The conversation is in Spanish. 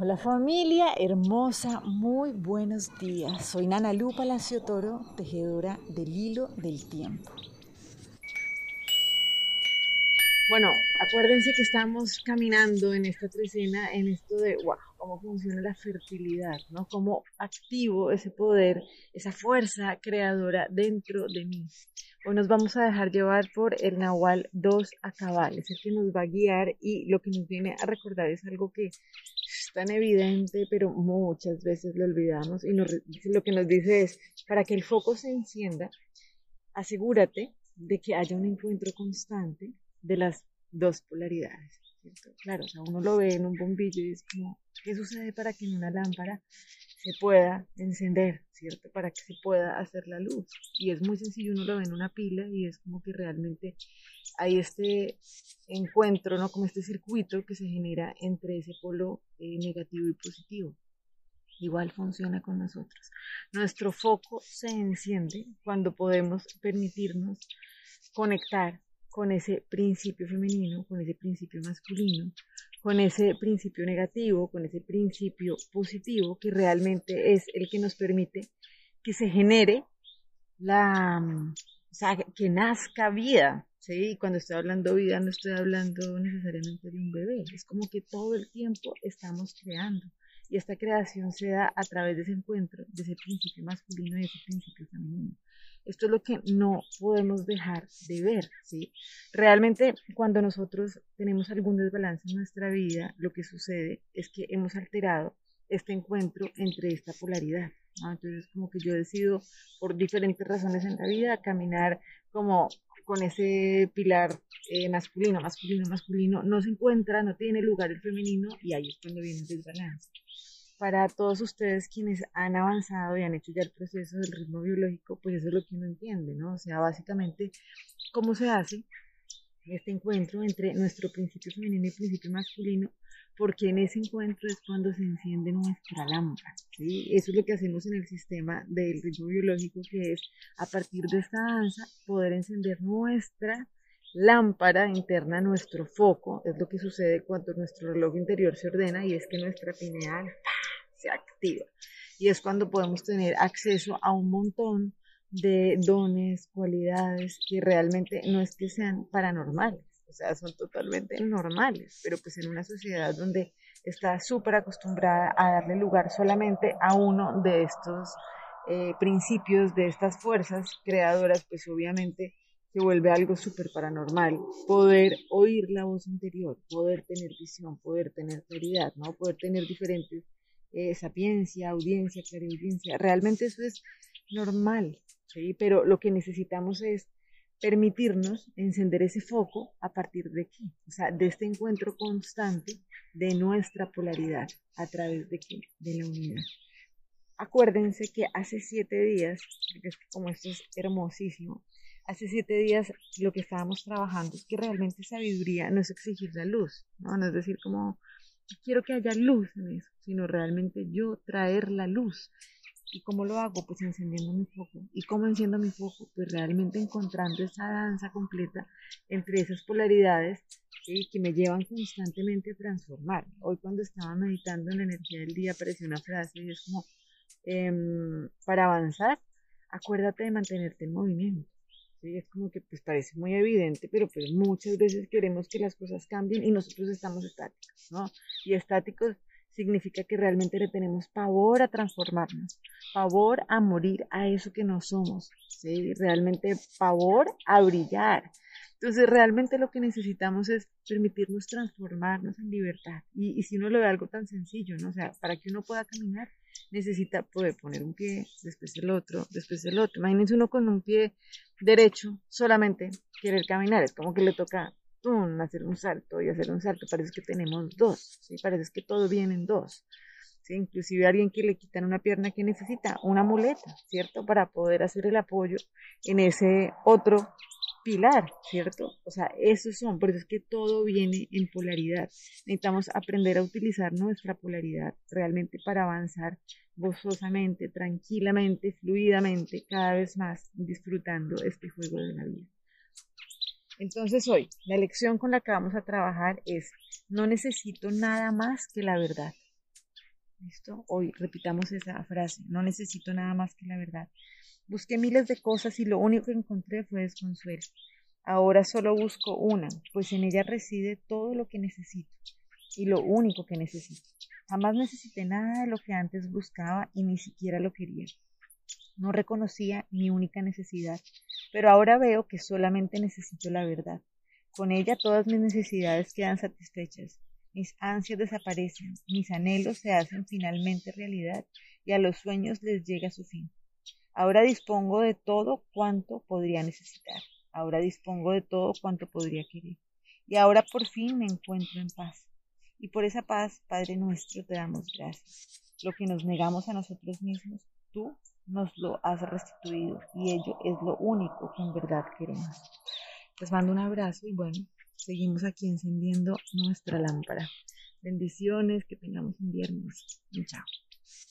Hola familia hermosa, muy buenos días. Soy Nana Lu Palacio Toro, tejedora del hilo del tiempo. Bueno, acuérdense que estamos caminando en esta trecena en esto de, wow, cómo funciona la fertilidad, ¿no? Cómo activo ese poder, esa fuerza creadora dentro de mí. Hoy nos vamos a dejar llevar por el Nahual 2 a cabal, es el que nos va a guiar y lo que nos viene a recordar es algo que tan evidente, pero muchas veces lo olvidamos y lo que nos dice es, para que el foco se encienda, asegúrate de que haya un encuentro constante de las dos polaridades. Claro, o sea, uno lo ve en un bombillo y es como, ¿qué sucede para que en una lámpara se pueda encender, ¿cierto? Para que se pueda hacer la luz. Y es muy sencillo, uno lo ve en una pila y es como que realmente hay este encuentro, ¿no? Como este circuito que se genera entre ese polo eh, negativo y positivo. Igual funciona con nosotros. Nuestro foco se enciende cuando podemos permitirnos conectar con ese principio femenino, con ese principio masculino, con ese principio negativo, con ese principio positivo, que realmente es el que nos permite que se genere la, o sea, que nazca vida, ¿sí? Y cuando estoy hablando vida no estoy hablando necesariamente de un bebé, es como que todo el tiempo estamos creando. Y esta creación se da a través de ese encuentro, de ese principio masculino y ese principio femenino. Esto es lo que no podemos dejar de ver, ¿sí? Realmente cuando nosotros tenemos algún desbalance en nuestra vida, lo que sucede es que hemos alterado este encuentro entre esta polaridad. Entonces, como que yo decido por diferentes razones en la vida caminar como con ese pilar eh, masculino, masculino, masculino, no se encuentra, no tiene lugar el femenino y ahí es cuando viene el desbalance para todos ustedes quienes han avanzado y han hecho ya el proceso del ritmo biológico, pues eso es lo que uno entiende, ¿no? O sea, básicamente, ¿cómo se hace este encuentro entre nuestro principio femenino y principio masculino? Porque en ese encuentro es cuando se enciende nuestra lámpara, ¿sí? Eso es lo que hacemos en el sistema del ritmo biológico, que es a partir de esta danza poder encender nuestra lámpara interna, nuestro foco, es lo que sucede cuando nuestro reloj interior se ordena y es que nuestra pineal se activa. Y es cuando podemos tener acceso a un montón de dones, cualidades que realmente no es que sean paranormales, o sea, son totalmente normales, pero pues en una sociedad donde está súper acostumbrada a darle lugar solamente a uno de estos eh, principios, de estas fuerzas creadoras, pues obviamente se vuelve algo súper paranormal. Poder oír la voz interior, poder tener visión, poder tener claridad, ¿no? Poder tener diferentes eh, sapiencia, audiencia, clarividencia. Realmente eso es normal. Pero lo que necesitamos es permitirnos encender ese foco a partir de aquí, o sea, de este encuentro constante de nuestra polaridad a través de? De la unidad. Acuérdense que hace siete días, como esto es hermosísimo, hace siete días lo que estábamos trabajando es que realmente sabiduría no es exigir la luz, ¿no? No es decir como quiero que haya luz en eso, sino realmente yo traer la luz. ¿Y cómo lo hago? Pues encendiendo mi foco. ¿Y cómo enciendo mi foco? Pues realmente encontrando esa danza completa entre esas polaridades que me llevan constantemente a transformar. Hoy cuando estaba meditando en la energía del día apareció una frase y es como, em, para avanzar, acuérdate de mantenerte en movimiento. ¿Sí? Es como que pues parece muy evidente, pero pues muchas veces queremos que las cosas cambien y nosotros estamos estáticos, ¿no? Y estáticos significa que realmente le tenemos pavor a transformarnos, pavor a morir a eso que no somos, ¿sí? Realmente pavor a brillar. Entonces realmente lo que necesitamos es permitirnos transformarnos en libertad. Y, si uno lo ve algo tan sencillo, ¿no? O sea, para que uno pueda caminar, necesita poder poner un pie, después el otro, después el otro. Imagínense uno con un pie derecho solamente querer caminar, es como que le toca hacer un salto y hacer un salto, parece que tenemos dos, parece que todo viene en dos. ¿sí? Inclusive alguien que le quitan una pierna que necesita una muleta, ¿cierto? Para poder hacer el apoyo en ese otro ¿cierto? O sea, esos son, por eso es que todo viene en polaridad. Necesitamos aprender a utilizar nuestra polaridad realmente para avanzar gozosamente, tranquilamente, fluidamente, cada vez más disfrutando este juego de la vida. Entonces hoy, la lección con la que vamos a trabajar es, no necesito nada más que la verdad. ¿Listo? Hoy repitamos esa frase. No necesito nada más que la verdad. Busqué miles de cosas y lo único que encontré fue desconsuelo. Ahora solo busco una, pues en ella reside todo lo que necesito y lo único que necesito. Jamás necesité nada de lo que antes buscaba y ni siquiera lo quería. No reconocía mi única necesidad, pero ahora veo que solamente necesito la verdad. Con ella todas mis necesidades quedan satisfechas, mis ansias desaparecen, mis anhelos se hacen finalmente realidad y a los sueños les llega su fin. Ahora dispongo de todo cuanto podría necesitar, ahora dispongo de todo cuanto podría querer, y ahora por fin me encuentro en paz. Y por esa paz, Padre nuestro, te damos gracias. Lo que nos negamos a nosotros mismos, tú nos lo has restituido y ello es lo único que en verdad queremos. Les mando un abrazo y bueno, seguimos aquí encendiendo nuestra lámpara. Bendiciones, que tengamos un viernes. Chao.